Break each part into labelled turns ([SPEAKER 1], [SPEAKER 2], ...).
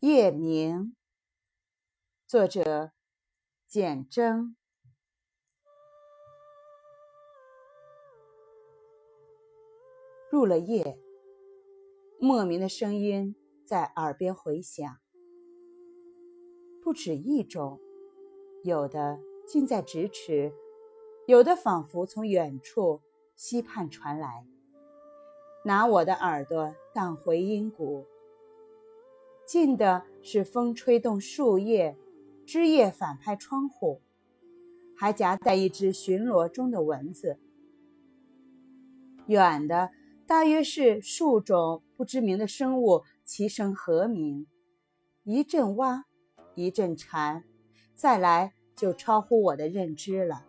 [SPEAKER 1] 夜明，作者简征。入了夜，莫名的声音在耳边回响，不止一种，有的近在咫尺，有的仿佛从远处溪畔传来，拿我的耳朵当回音鼓。近的是风吹动树叶，枝叶反拍窗户，还夹带一只巡逻中的蚊子。远的大约是数种不知名的生物齐声和鸣，一阵蛙，一阵蝉，再来就超乎我的认知了。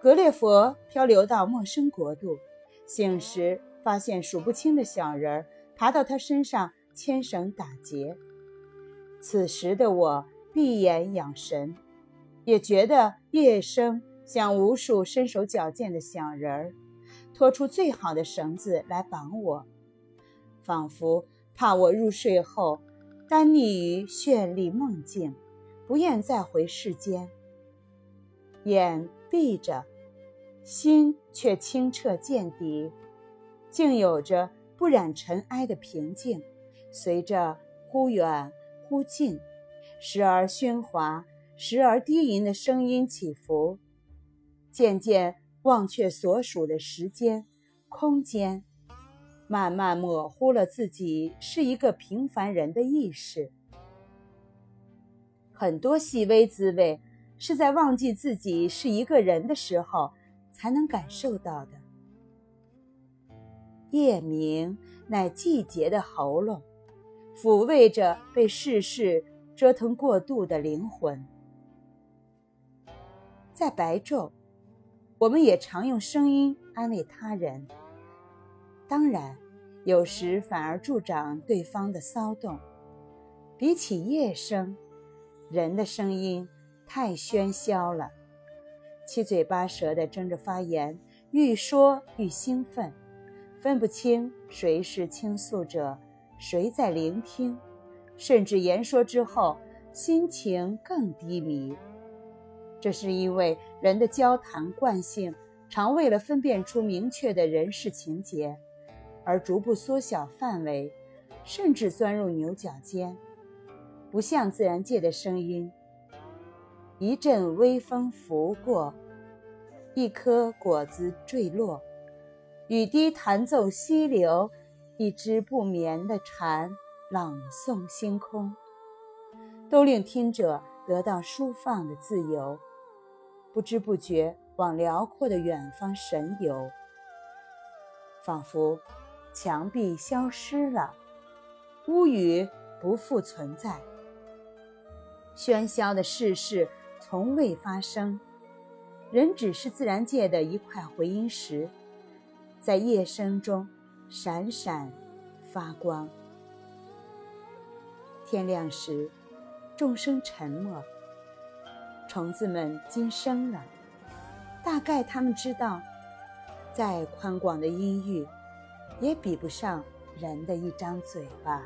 [SPEAKER 1] 格列佛漂流到陌生国度，醒时发现数不清的小人儿。爬到他身上牵绳打结。此时的我闭眼养神，也觉得夜声像无数身手矫健的小人儿，拖出最好的绳子来绑我，仿佛怕我入睡后单溺于绚丽梦境，不愿再回世间。眼闭着，心却清澈见底，竟有着。不染尘埃的平静，随着忽远忽近、时而喧哗、时而低吟的声音起伏，渐渐忘却所属的时间、空间，慢慢模糊了自己是一个平凡人的意识。很多细微滋味，是在忘记自己是一个人的时候才能感受到的。夜明乃季节的喉咙，抚慰着被世事折腾过度的灵魂。在白昼，我们也常用声音安慰他人，当然，有时反而助长对方的骚动。比起夜声，人的声音太喧嚣了，七嘴八舌的争着发言，愈说愈兴奋。分不清谁是倾诉者，谁在聆听，甚至言说之后，心情更低迷。这是因为人的交谈惯性常为了分辨出明确的人事情节，而逐步缩小范围，甚至钻入牛角尖，不像自然界的声音。一阵微风拂过，一颗果子坠落。雨滴弹奏溪流，一只不眠的蝉朗诵星空，都令听者得到舒放的自由，不知不觉往辽阔的远方神游。仿佛墙壁消失了，屋宇不复存在，喧嚣的世事从未发生，人只是自然界的一块回音石。在夜声中闪闪发光。天亮时，众生沉默。虫子们惊声了，大概他们知道，再宽广的音域，也比不上人的一张嘴巴。